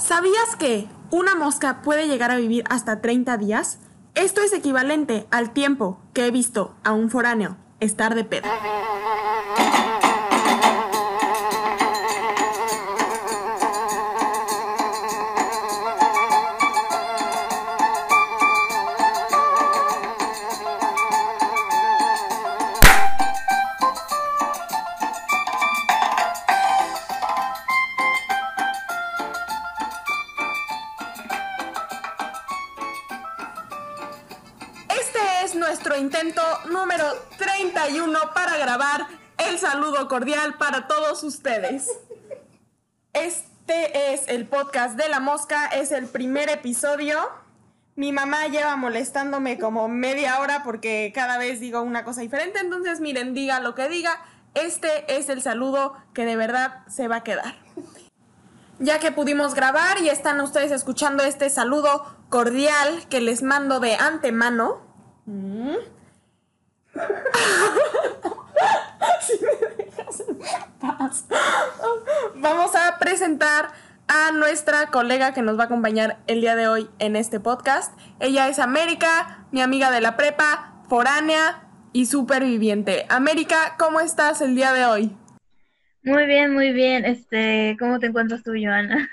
¿Sabías que una mosca puede llegar a vivir hasta 30 días? Esto es equivalente al tiempo que he visto a un foráneo estar de pedo. Todos ustedes. Este es el podcast de la mosca, es el primer episodio. Mi mamá lleva molestándome como media hora porque cada vez digo una cosa diferente, entonces miren, diga lo que diga, este es el saludo que de verdad se va a quedar ya que pudimos grabar y están ustedes escuchando este saludo cordial que les mando de antemano. Mm. Vamos a presentar a nuestra colega que nos va a acompañar el día de hoy en este podcast. Ella es América, mi amiga de la prepa, foránea y superviviente. América, ¿cómo estás el día de hoy? Muy bien, muy bien. Este, ¿cómo te encuentras tú, Joana?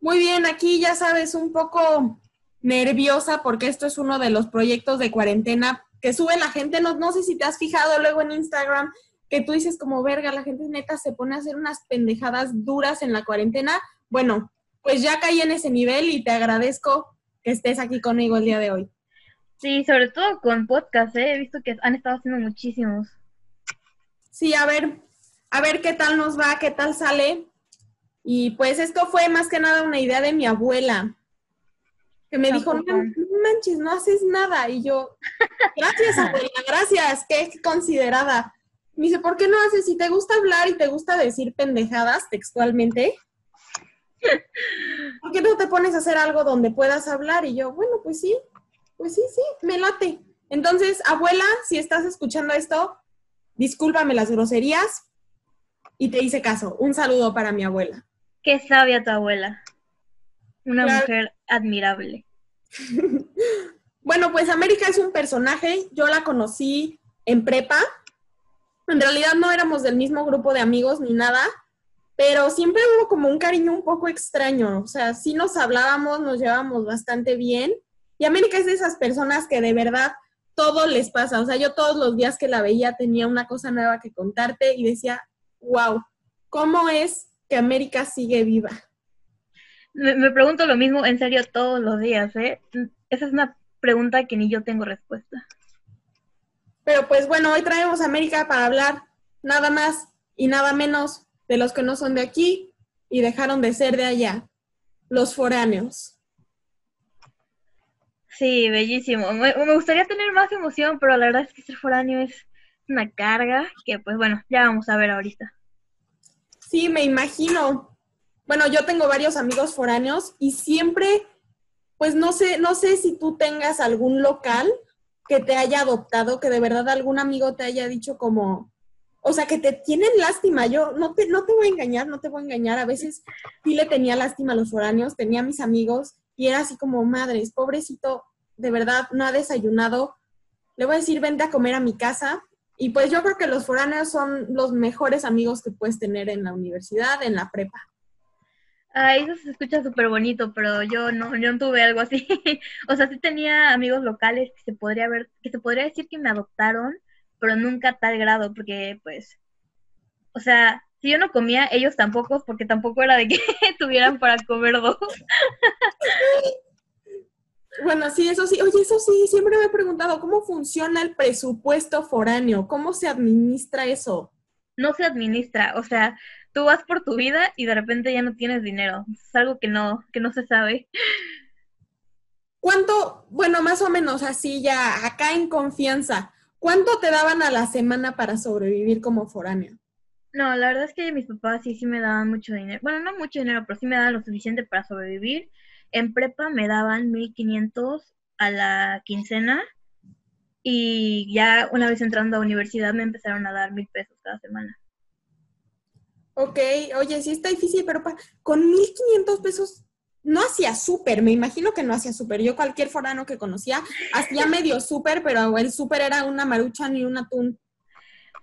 Muy bien, aquí ya sabes, un poco nerviosa porque esto es uno de los proyectos de cuarentena que sube la gente. No, no sé si te has fijado luego en Instagram que tú dices como verga, la gente neta se pone a hacer unas pendejadas duras en la cuarentena. Bueno, pues ya caí en ese nivel y te agradezco que estés aquí conmigo el día de hoy. Sí, sobre todo con podcast, ¿eh? He visto que han estado haciendo muchísimos. Sí, a ver, a ver qué tal nos va, qué tal sale. Y pues esto fue más que nada una idea de mi abuela, que me dijo, no, manches, no haces nada. Y yo, gracias abuela, gracias, qué considerada. Me dice, ¿por qué no haces? Si te gusta hablar y te gusta decir pendejadas textualmente, ¿por qué no te pones a hacer algo donde puedas hablar? Y yo, bueno, pues sí, pues sí, sí, me late. Entonces, abuela, si estás escuchando esto, discúlpame las groserías y te hice caso. Un saludo para mi abuela. Qué sabia tu abuela. Una Claro. mujer admirable. Bueno, pues América es un personaje. Yo la conocí en prepa. En realidad no éramos del mismo grupo de amigos ni nada, pero siempre hubo como un cariño un poco extraño. O sea, sí nos hablábamos, nos llevábamos bastante bien. Y América es de esas personas que de verdad todo les pasa. O sea, yo todos los días que la veía tenía una cosa nueva que contarte y decía, wow, ¿cómo es que América sigue viva? Me, me pregunto lo mismo en serio todos los días, ¿eh? Esa es una pregunta que ni yo tengo respuesta. Pero pues bueno, hoy traemos a América para hablar nada más y nada menos de los que no son de aquí y dejaron de ser de allá, los foráneos. Sí, bellísimo. Me, me gustaría tener más emoción, pero la verdad es que ser foráneo es una carga que, pues bueno, ya vamos a ver ahorita. Sí, me imagino. Bueno, yo tengo varios amigos foráneos y siempre, pues no sé, no sé si tú tengas algún local que te haya adoptado, que de verdad algún amigo te haya dicho como, o sea, que te tienen lástima. Yo no te, no te voy a engañar, no te voy a engañar. A veces sí le tenía lástima a los foráneos, tenía a mis amigos y era así como, madres, pobrecito, de verdad no ha desayunado. Le voy a decir, vente a comer a mi casa. Y pues yo creo que los foráneos son los mejores amigos que puedes tener en la universidad, en la prepa. Ay, eso se escucha súper bonito, pero yo no, yo no tuve algo así. O sea, sí tenía amigos locales que se podría ver, que se podría decir que me adoptaron, pero nunca a tal grado, porque pues, o sea, si yo no comía, ellos tampoco, porque tampoco era de que tuvieran para comer dos. Bueno, sí, eso sí. Oye, eso sí, siempre me he preguntado, ¿cómo funciona el presupuesto foráneo? ¿Cómo se administra eso? No se administra, o sea, tú vas por tu vida y de repente ya no tienes dinero. Es algo que no, que no se sabe. ¿Cuánto, bueno, más o menos así ya, acá en confianza, cuánto te daban a la semana para sobrevivir como foráneo? No, la verdad es que mis papás sí, sí me daban mucho dinero. Bueno, no mucho dinero, pero sí me daban lo suficiente para sobrevivir. En prepa me daban 1500 a la quincena y ya una vez entrando a universidad me empezaron a dar mil pesos cada semana. Ok, oye, sí está difícil, pero pa- con 1.500 pesos no hacía súper, me imagino que no hacía súper. Yo cualquier forano que conocía hacía medio súper, pero el súper era una marucha ni un atún.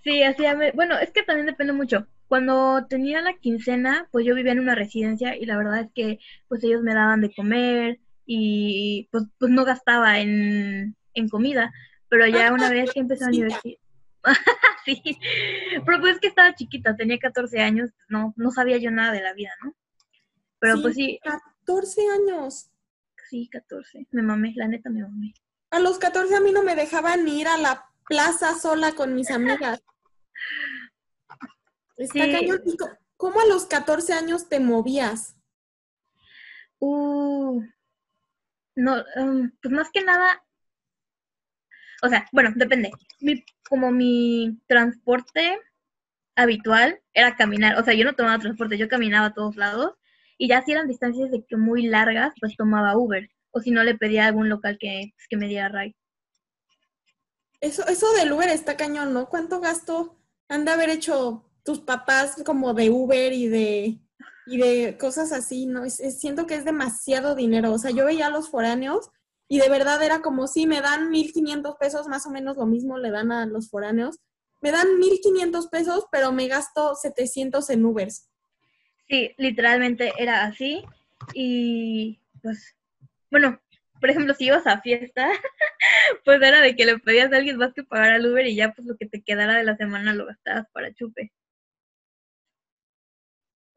Sí, hacía, bueno, es que también depende mucho. Cuando tenía la quincena, pues yo vivía en una residencia y la verdad es que pues ellos me daban de comer y pues, pues no gastaba en, en comida, pero ya una vez que empecé a universidad... sí, pero pues es que estaba chiquita, tenía 14 años, no, no sabía yo nada de la vida, ¿no? Pero pues sí. 14 años. Sí, 14. Me mamé, la neta me mamé. A los 14 a mí no me dejaban ir a la plaza sola con mis amigas. Está cañón. ¿Cómo a los 14 años te movías? Uh, no, um, pues más que nada, o sea, bueno, depende. Como mi transporte habitual era caminar, o sea, yo no tomaba transporte, yo caminaba a todos lados y ya si eran distancias de muy largas, pues tomaba Uber. O si no, le pedía a algún local que, pues, que me diera ride. Eso, eso del Uber está cañón, ¿no? ¿Cuánto gasto han de haber hecho tus papás como de Uber y de, y de cosas así, ¿no? siento que es demasiado dinero. O sea, yo veía a los foráneos y de verdad era como si me dan 1.500 pesos, más o menos lo mismo le dan a los foráneos. Me dan 1.500 pesos, pero me gasto 700 en Ubers. Sí, literalmente era así. Y pues, bueno, por ejemplo, si ibas a fiesta, pues era de que le pedías a alguien más que pagar al Uber y ya pues lo que te quedara de la semana lo gastabas para chupe.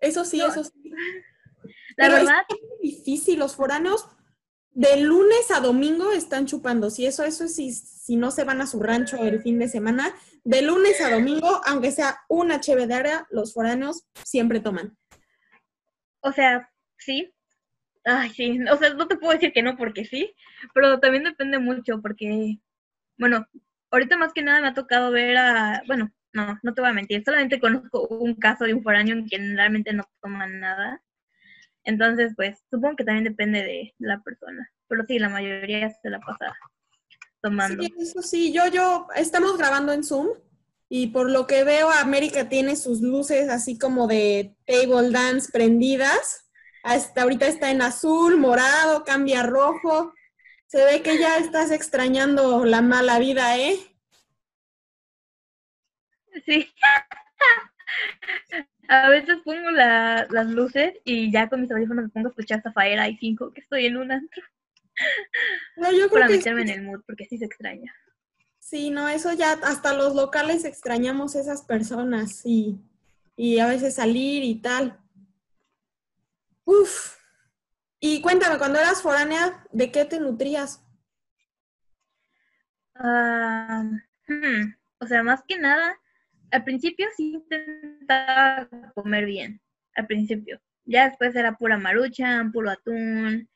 Eso sí, eso sí. La verdad. Es difícil, los foranos de lunes a domingo están chupando. Si eso, eso es si, si no se van a su rancho el fin de semana, de lunes a domingo, aunque sea una área, los foranos siempre toman. O sea, sí. Ay, sí. O sea, no te puedo decir que no porque sí, pero también depende mucho porque, bueno, ahorita más que nada me ha tocado ver a, bueno, no, no te voy a mentir, solamente conozco un caso de un foráneo en quien realmente no toman nada. Entonces, pues, supongo que también depende de la persona. Pero sí, la mayoría se la pasa tomando. Sí, eso sí, yo, yo, estamos grabando en Zoom y por lo que veo, América tiene sus luces así como de table dance prendidas. Hasta ahorita está en azul, morado, cambia rojo. Se ve que ya estás extrañando la mala vida, ¿eh? Sí. A veces pongo las luces y ya con mis audífonos me pongo a escuchar Zafaera y 5, que estoy en un antro. No, yo creo Para meterme en el mood, porque sí se extraña. Sí, no, eso ya hasta los locales extrañamos esas personas y, y a veces salir y tal. Uf. Y cuéntame, cuando eras foránea, ¿de qué te nutrías? Ah, hmm, o sea, más que nada, al principio sí intentaba comer bien, al principio. Ya después era pura marucha, puro atún.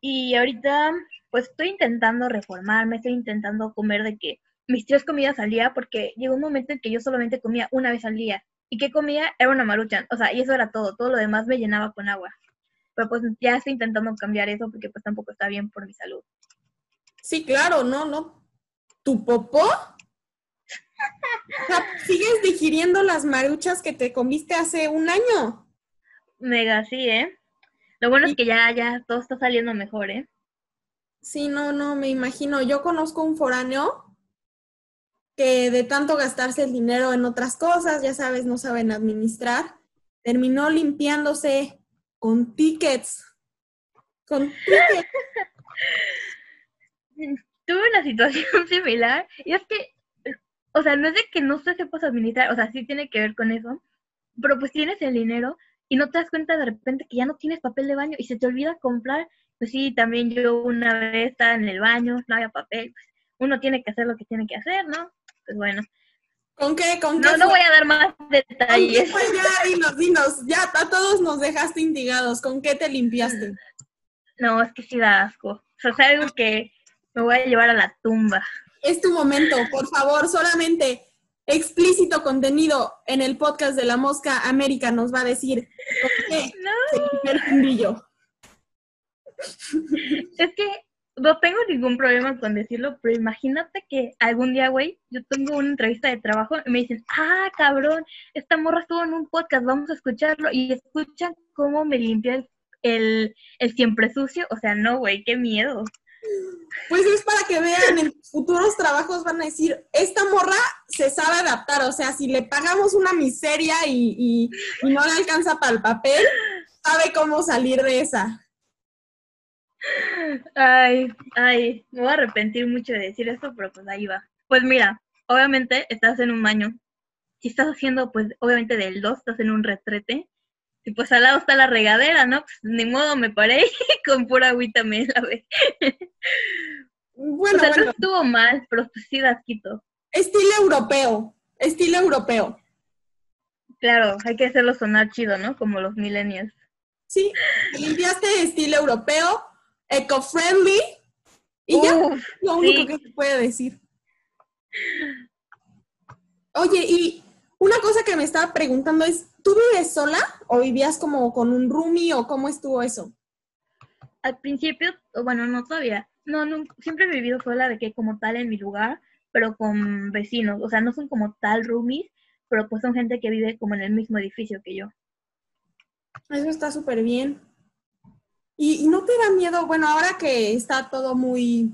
Y ahorita pues estoy intentando reformarme, estoy intentando comer de que mis tres comidas al día, porque llegó un momento en que yo solamente comía una vez al día. ¿Y qué comía? Era una maruchan, o sea, y eso era todo, todo lo demás me llenaba con agua. Pero pues ya estoy intentando cambiar eso porque pues tampoco está bien por mi salud. Sí, claro, no, no. ¿Tu popó? ¿Sigues digiriendo las maruchas que te comiste hace un año? Mega, sí, ¿eh? Lo bueno es que ya, ya, todo está saliendo mejor, ¿eh? Sí, no, no, me imagino. Yo conozco un foráneo que de tanto gastarse el dinero en otras cosas, ya sabes, no saben administrar, terminó limpiándose con tickets. Con tickets. Tuve una situación similar y es que, o sea, no es de que no se sepas administrar, o sea, sí tiene que ver con eso, pero pues tienes el dinero y no te das cuenta de repente que ya no tienes papel de baño y se te olvida comprar pues sí, también yo una vez estaba en el baño, no había papel, pues uno tiene que hacer lo que tiene que hacer, ¿no? Pues bueno. ¿Con qué? ¿Con qué? No, no voy a dar más detalles. ya, dinos, dinos, ya a todos nos dejaste indigados, ¿con qué te limpiaste? No, es que sí da asco. O sea, es algo que me voy a llevar a la tumba. Es tu momento, por favor, solamente explícito contenido en el podcast de La Mosca América nos va a decir por qué no. el es que no tengo ningún problema con decirlo, pero imagínate que algún día, güey, yo tengo una entrevista de trabajo y me dicen, ah, cabrón, esta morra estuvo en un podcast, vamos a escucharlo. Y escuchan cómo me limpié el, el siempre sucio. O sea, no, güey, qué miedo. Pues es para que vean, en futuros trabajos van a decir, esta morra se sabe adaptar, o sea, si le pagamos una miseria y, no le alcanza para el papel, sabe cómo salir de esa. Ay, ay, me voy a arrepentir mucho de decir esto, pero pues ahí va. Pues mira, obviamente estás en un baño. Si estás haciendo, pues obviamente del 2, estás en un retrete. Y pues al lado está la regadera, ¿no? Pues ni modo me paré con pura agüita me la ve. Bueno, o sea, no estuvo mal, pero pues sí quito. Estilo europeo, estilo europeo. Claro, hay que hacerlo sonar chido, ¿no? Como los millennials. Sí, limpiaste estilo europeo, eco-friendly, y ya, lo único que se puede decir. Oye, y una cosa que me estaba preguntando es, ¿tú vives sola o vivías como con un roomie o cómo estuvo eso? Al principio, bueno, no todavía. No, no, siempre he vivido sola de que como tal en mi lugar, pero con vecinos. O sea, no son como tal roomies, pero pues son gente que vive como en el mismo edificio que yo. Eso está súper bien. ¿Y, no te da miedo? Bueno, ahora que está todo muy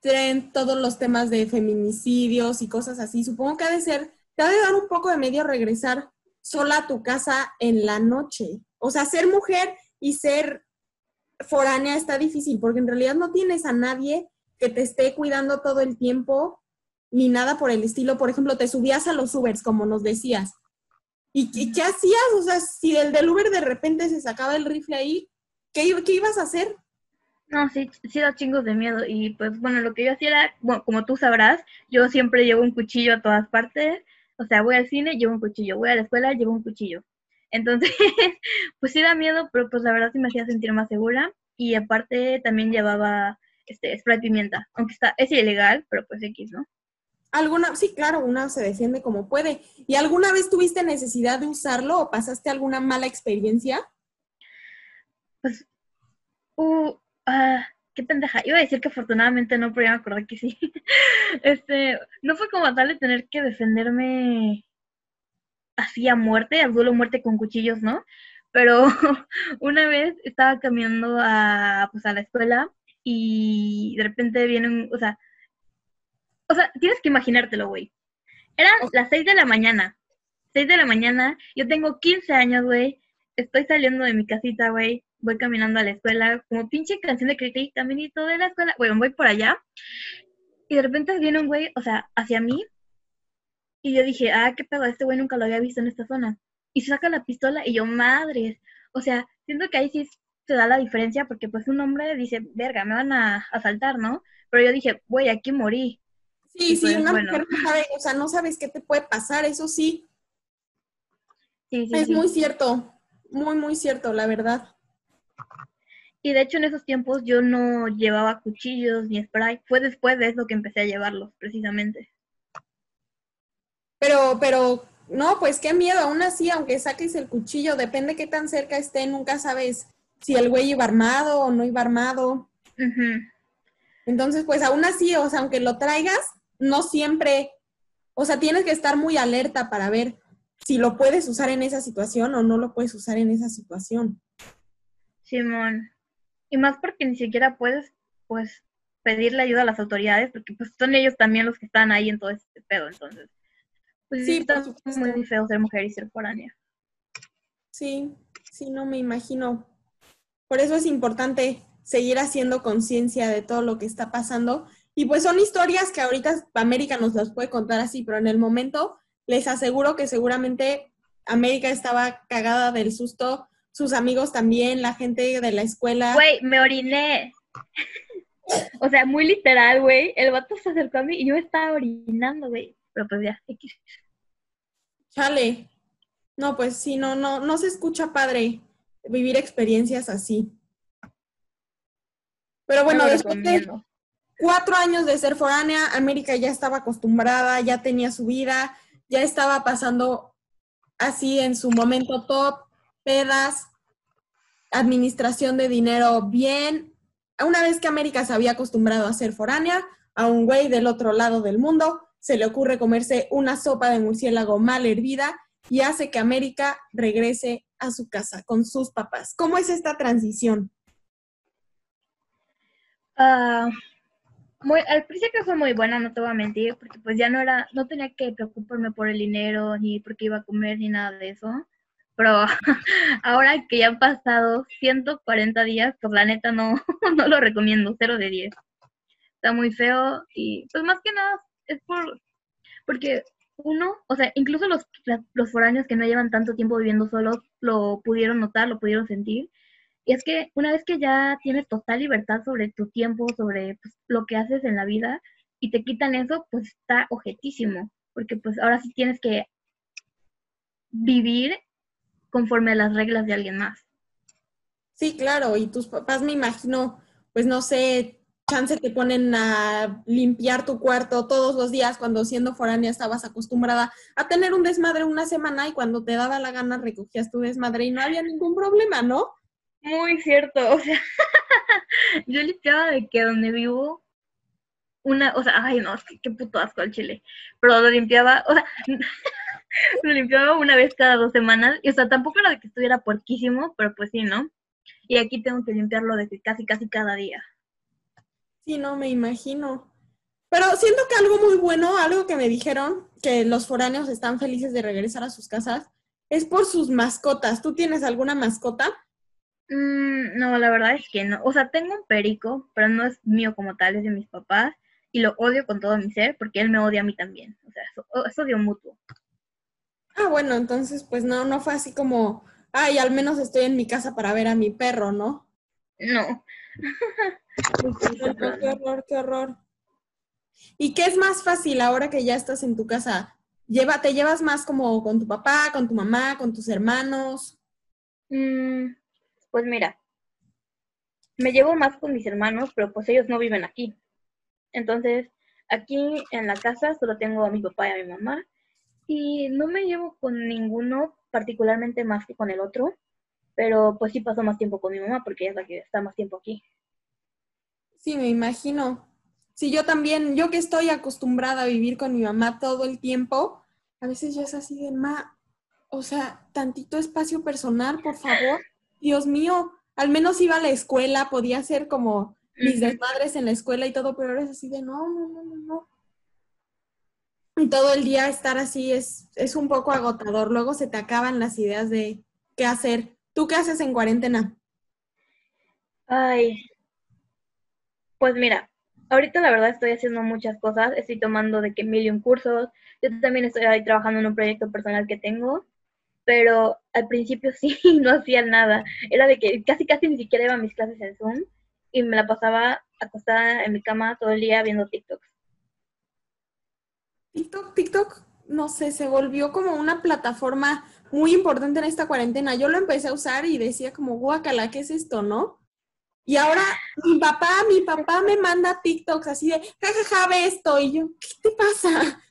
tren, todos los temas de feminicidios y cosas así, supongo que ha de ser, te ha de dar un poco de medio regresar sola a tu casa en la noche. O sea, ser mujer y ser foránea está difícil porque en realidad no tienes a nadie que te esté cuidando todo el tiempo ni nada por el estilo. Por ejemplo, te subías a los Ubers, como nos decías. ¿Y, qué hacías? O sea, si el del Uber de repente se sacaba el rifle ahí, ¿qué, qué ibas a hacer? No, sí, sí da chingos de miedo. Y pues bueno, lo que yo hacía era, como tú sabrás, yo siempre llevo un cuchillo a todas partes. O sea, voy al cine, llevo un cuchillo. Voy a la escuela, llevo un cuchillo. Entonces, pues sí da miedo, pero pues la verdad sí me hacía sentir más segura. Y aparte también llevaba este spray pimienta, aunque está, es ilegal, pero pues X, ¿no? ¿Alguna? Sí, claro, una se defiende como puede. ¿Y alguna vez tuviste necesidad de usarlo o pasaste alguna mala experiencia? Pues, uh, ah, qué pendeja. Iba a decir que afortunadamente no, pero ya me acordé que sí. este, no fue como tal de tener que defenderme así a muerte, al duelo muerte con cuchillos, ¿no? Pero una vez estaba caminando a, pues, a la escuela y de repente vienen, o sea, o sea, tienes que imaginártelo, güey. Eran las 6 de la mañana. 6 de la mañana, yo tengo 15 años, güey. Estoy saliendo de mi casita, güey. Voy caminando a la escuela, como pinche canción de Cricri, caminito de la escuela. Bueno, voy por allá. Y de repente viene un güey, o sea, hacia mí, y yo dije, ah, qué pedo, este güey nunca lo había visto en esta zona. Y se saca la pistola y yo, madres. O sea, siento que ahí sí se da la diferencia porque pues un hombre dice, verga, me van a asaltar, ¿no? Pero yo dije, güey, aquí morí. Sí, sí, pues, una mujer no sabe, o sea, no sabes qué te puede pasar, eso sí. sí, sí es muy cierto, muy, muy cierto, la verdad. Y de hecho en esos tiempos yo no llevaba cuchillos ni spray. Fue después de eso que empecé a llevarlos, precisamente. Pero, pero, no, pues qué miedo, aún así, aunque saques el cuchillo, depende qué tan cerca esté, nunca sabes si el güey iba armado o no iba armado. Entonces, pues aún así, o sea, aunque lo traigas, no siempre, o sea, tienes que estar muy alerta para ver si lo puedes usar en esa situación o no lo puedes usar en esa situación. Simón. Y más porque ni siquiera puedes, pues, pedirle ayuda a las autoridades, porque pues son ellos también los que están ahí en todo este pedo, entonces. Pues sí, está muy feo ser mujer y ser foránea. Sí, sí, no me imagino. Por eso es importante seguir haciendo conciencia de todo lo que está pasando. Y pues son historias que ahorita América nos las puede contar así, pero en el momento les aseguro que seguramente América estaba cagada del susto, sus amigos también, la gente de la escuela. Güey, me oriné. o sea, muy literal, güey. El vato se acercó a mí y yo estaba orinando, güey. Pero pues ya, X. Chale. No, pues sí, no, no, no se escucha padre vivir experiencias así. Pero bueno, después de cuatro años de ser foránea, América ya estaba acostumbrada, ya tenía su vida, ya estaba pasando así en su momento top, pedas, administración de dinero bien. Una vez que América se había acostumbrado a ser foránea, a un güey del otro lado del mundo, se le ocurre comerse una sopa de murciélago mal hervida y hace que América regrese a su casa con sus papás? ¿Cómo es esta transición? Ah, muy, al principio fue muy buena, no te voy a mentir, porque pues ya no era, no tenía que preocuparme por el dinero, ni porque iba a comer, ni nada de eso. Pero ahora que ya han pasado 140 días, pues la neta no, no lo recomiendo, cero de 10. Está muy feo y pues más que nada es por, porque uno, o sea, incluso los, los foráneos que no llevan tanto tiempo viviendo solos lo pudieron notar, lo pudieron sentir. Y es que una vez que ya tienes total libertad sobre tu tiempo, sobre pues, lo que haces en la vida, y te quitan eso, pues está objetísimo, porque pues ahora sí tienes que vivir conforme a las reglas de alguien más. Sí, claro, y tus papás me imagino, pues no sé, chance te ponen a limpiar tu cuarto todos los días cuando siendo foránea estabas acostumbrada a tener un desmadre una semana y cuando te daba la gana recogías tu desmadre y no había ningún problema, ¿no? Muy cierto, o sea, yo limpiaba de que donde vivo una, o sea, ay no, qué puto asco al chile, pero lo limpiaba, o sea, lo limpiaba una vez cada dos semanas, y o sea, tampoco era de que estuviera puerquísimo, pero pues sí, ¿no? Y aquí tengo que limpiarlo de que casi, casi cada día. Sí, no, me imagino. Pero siento que algo muy bueno, algo que me dijeron, que los foráneos están felices de regresar a sus casas, es por sus mascotas. ¿Tú tienes alguna mascota? Mm, no, la verdad es que no. O sea, tengo un perico, pero no es mío como tal, es de mis papás. Y lo odio con todo mi ser porque él me odia a mí también. O sea, es odio mutuo. Ah, bueno, entonces pues no, no fue así como, ay, al menos estoy en mi casa para ver a mi perro, ¿no? No. qué horror, qué horror. ¿Y qué es más fácil ahora que ya estás en tu casa? Lleva, ¿Te llevas más como con tu papá, con tu mamá, con tus hermanos? Mm, pues mira, me llevo más con mis hermanos, pero pues ellos no viven aquí. Entonces, aquí en la casa solo tengo a mi papá y a mi mamá. Y no me llevo con ninguno particularmente más que con el otro. Pero pues sí paso más tiempo con mi mamá porque ella es la que está más tiempo aquí. Sí, me imagino. Sí, yo también, yo que estoy acostumbrada a vivir con mi mamá todo el tiempo, a veces ya es así de, ma, o sea, tantito espacio personal, por favor. Dios mío, al menos iba a la escuela, podía hacer como mis desmadres en la escuela y todo, pero ahora es así de, no, no, no, no, no. Todo el día estar así es, es un poco agotador. Luego se te acaban las ideas de qué hacer. ¿Tú qué haces en cuarentena? Ay, pues mira, ahorita la verdad estoy haciendo muchas cosas, estoy tomando de que mil cursos, yo también estoy ahí trabajando en un proyecto personal que tengo, pero al principio sí, no hacía nada, era de que casi casi ni siquiera iba a mis clases en Zoom y me la pasaba acostada en mi cama todo el día viendo TikToks. TikTok, TikTok, no sé, se volvió como una plataforma muy importante en esta cuarentena. Yo lo empecé a usar y decía como, guacala, ¿qué es esto, no? Y ahora mi papá, mi papá me manda TikToks así de, jajaja, ve esto. Y yo, ¿qué te pasa?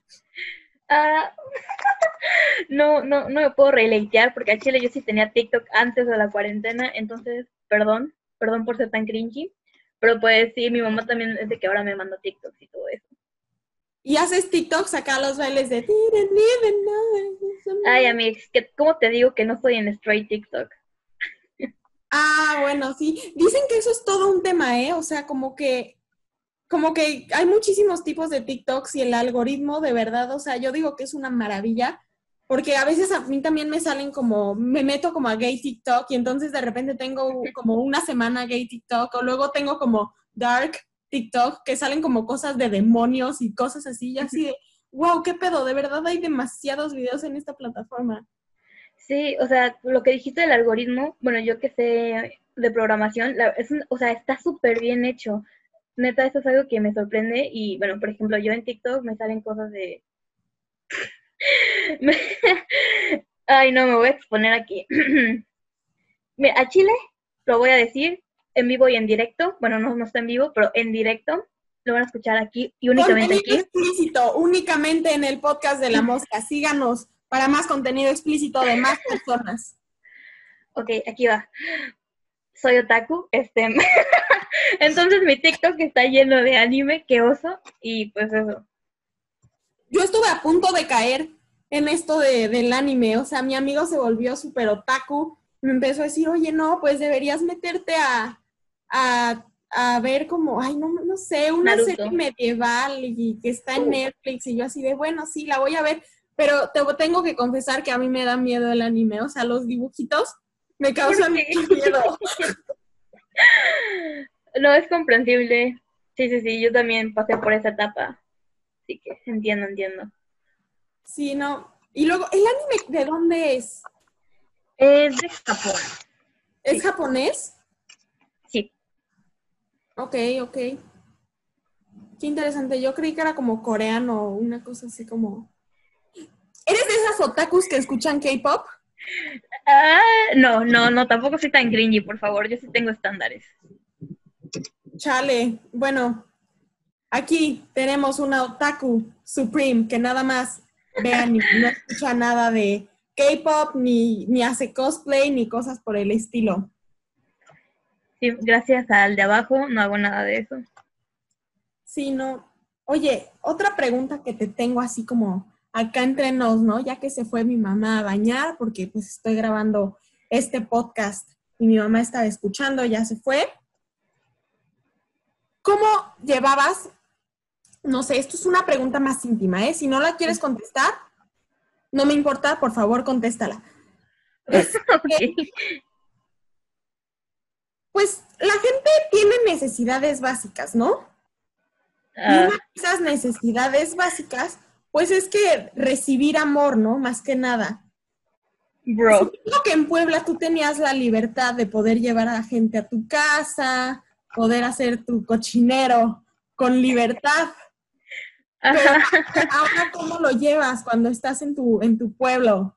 Ah, no, no, no me puedo releitear porque a Chile yo sí tenía TikTok antes de la cuarentena, entonces, perdón, perdón por ser tan cringy. Pero pues sí, mi mamá también es de que ahora me manda TikToks y todo eso. Y haces TikToks acá los bailes de... Ay, amigos, ¿cómo te digo que no estoy en straight TikTok? Ah, bueno, sí. Dicen que eso es todo un tema, ¿eh? O sea, como que, como que hay muchísimos tipos de TikToks y el algoritmo, de verdad, o sea, yo digo que es una maravilla, porque a veces a mí también me salen como, me meto como a gay TikTok y entonces de repente tengo como una semana gay TikTok o luego tengo como dark TikTok que salen como cosas de demonios y cosas así, y así de, wow, qué pedo, de verdad hay demasiados videos en esta plataforma. Sí, o sea, lo que dijiste del algoritmo, bueno, yo que sé de programación, es o sea, está súper bien hecho. Neta, eso es algo que me sorprende y, bueno, por ejemplo, yo en TikTok me salen cosas de... Ay, no, me voy a exponer aquí. a Chile, lo voy a decir en vivo y en directo. Bueno, no, no está en vivo, pero en directo. Lo van a escuchar aquí y únicamente aquí. explícito, únicamente en el podcast de La Mosca. Síganos para más contenido explícito de más personas. Ok, aquí va. Soy otaku, este. Entonces mi TikTok está lleno de anime, qué oso, y pues eso. Yo estuve a punto de caer en esto de, del anime, o sea, mi amigo se volvió súper otaku me empezó a decir, oye, no, pues deberías meterte a, a, a ver como, ay, no, no sé, una Naruto. serie medieval y que está en Netflix y yo así de, bueno, sí, la voy a ver, pero te tengo que confesar que a mí me da miedo el anime, o sea, los dibujitos me causan mucho miedo. No, es comprensible. Sí, sí, sí, yo también pasé por esa etapa. Así que entiendo, entiendo. Sí, no. Y luego, ¿el anime de dónde es? Es de Japón. ¿Es Sí. japonés? Ok, ok. Qué interesante. Yo creí que era como coreano o una cosa así como. ¿Eres de esas otakus que escuchan K-pop? Ah, no, no, no, tampoco soy tan cringy, por favor. Yo sí tengo estándares. Chale. Bueno, aquí tenemos una otaku supreme que nada más vean no escucha nada de K-pop, ni, ni hace cosplay, ni cosas por el estilo. Sí, gracias al de abajo no hago nada de eso. Sí, no. Oye, otra pregunta que te tengo así como acá entre nos, ¿no? Ya que se fue mi mamá a bañar, porque pues estoy grabando este podcast y mi mamá estaba escuchando, ya se fue. ¿Cómo llevabas? No sé, esto es una pregunta más íntima, ¿eh? Si no la quieres contestar, no me importa, por favor, contéstala. Pues la gente tiene necesidades básicas, ¿no? Y Ah, una de esas necesidades básicas, pues es que recibir amor, ¿no? Más que nada. bro. Supongo que en Puebla tú tenías la libertad de poder llevar a la gente a tu casa, poder hacer tu cochinero con libertad. Ajá, Ahora, ¿cómo lo llevas cuando estás en tu, en tu pueblo?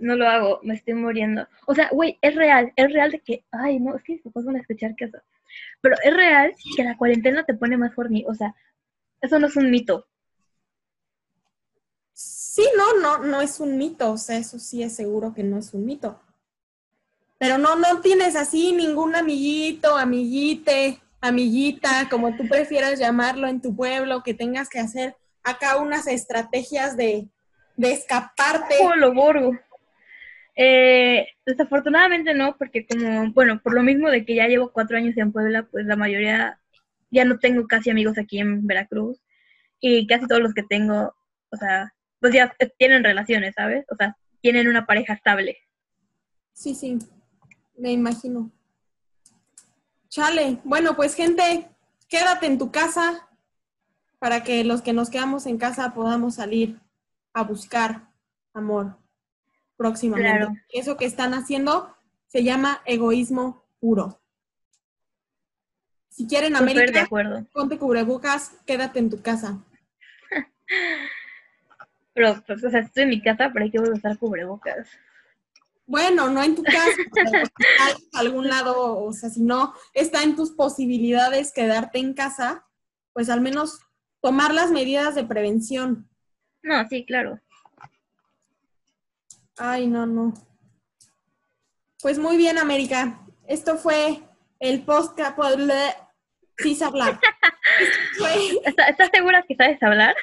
No lo hago, me estoy muriendo. O sea, güey, es real, es real de que, ay, no, es que después van a escuchar que eso. Pero es real que la cuarentena te pone más horny, o sea, eso no es un mito. Sí, no, no, no es un mito, o sea, eso sí es seguro que no es un mito. Pero no, no tienes así ningún amiguito, amiguite, amiguita, como tú prefieras llamarlo en tu pueblo, que tengas que hacer acá unas estrategias de, de escaparte. Borgo. Eh, desafortunadamente no, porque como, bueno, por lo mismo de que ya llevo cuatro años en Puebla, pues la mayoría, ya no tengo casi amigos aquí en Veracruz y casi todos los que tengo, o sea, pues ya tienen relaciones, ¿sabes? O sea, tienen una pareja estable. Sí, sí, me imagino. Chale, bueno, pues gente, quédate en tu casa para que los que nos quedamos en casa podamos salir a buscar amor próximamente. Claro. Eso que están haciendo se llama egoísmo puro. Si quieren Súper de América, acuerdo. ponte cubrebocas, quédate en tu casa. Pero, pues, o sea, estoy en mi casa, pero hay que usar cubrebocas. Bueno, no en tu casa, pero algún lado, o sea, si no está en tus posibilidades quedarte en casa, pues al menos tomar las medidas de prevención. No, sí, claro. Ay, no, no. Pues muy bien, América. Esto fue el podcast. Sí, se habla. Esto fue- ¿Está- ¿Estás segura que sabes hablar?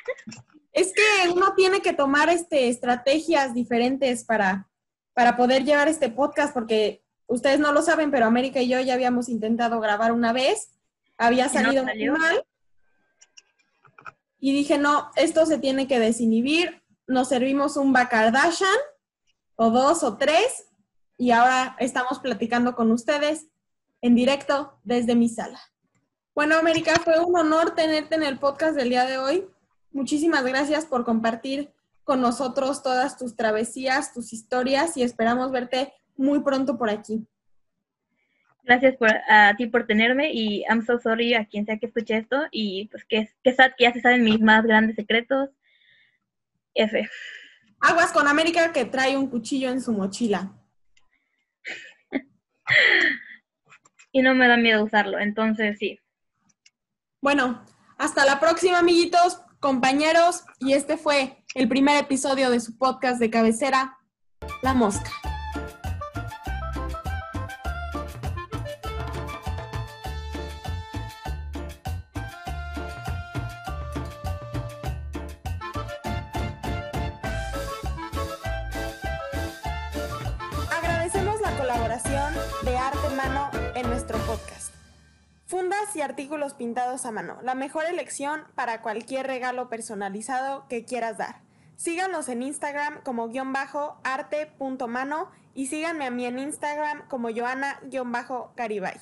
Es que uno tiene que tomar este, estrategias diferentes para, para poder llevar este podcast, porque ustedes no lo saben, pero América y yo ya habíamos intentado grabar una vez, había ¿Y no salido muy mal. Y dije, no, esto se tiene que desinhibir. Nos servimos un Bacardashan, o dos o tres, y ahora estamos platicando con ustedes en directo desde mi sala. Bueno, América, fue un honor tenerte en el podcast del día de hoy. Muchísimas gracias por compartir con nosotros todas tus travesías, tus historias y esperamos verte muy pronto por aquí. Gracias por, a ti por tenerme y I'm so sorry a quien sea que escuche esto y pues que, que que ya se saben mis más grandes secretos. F. Aguas con América que trae un cuchillo en su mochila. Y no me da miedo usarlo, entonces sí. Bueno, hasta la próxima, amiguitos, compañeros, y este fue el primer episodio de su podcast de cabecera, La Mosca. Artículos pintados a mano, la mejor elección para cualquier regalo personalizado que quieras dar. Síganos en Instagram como guion bajo arte.mano y síganme a mí en Instagram como joana-garibay.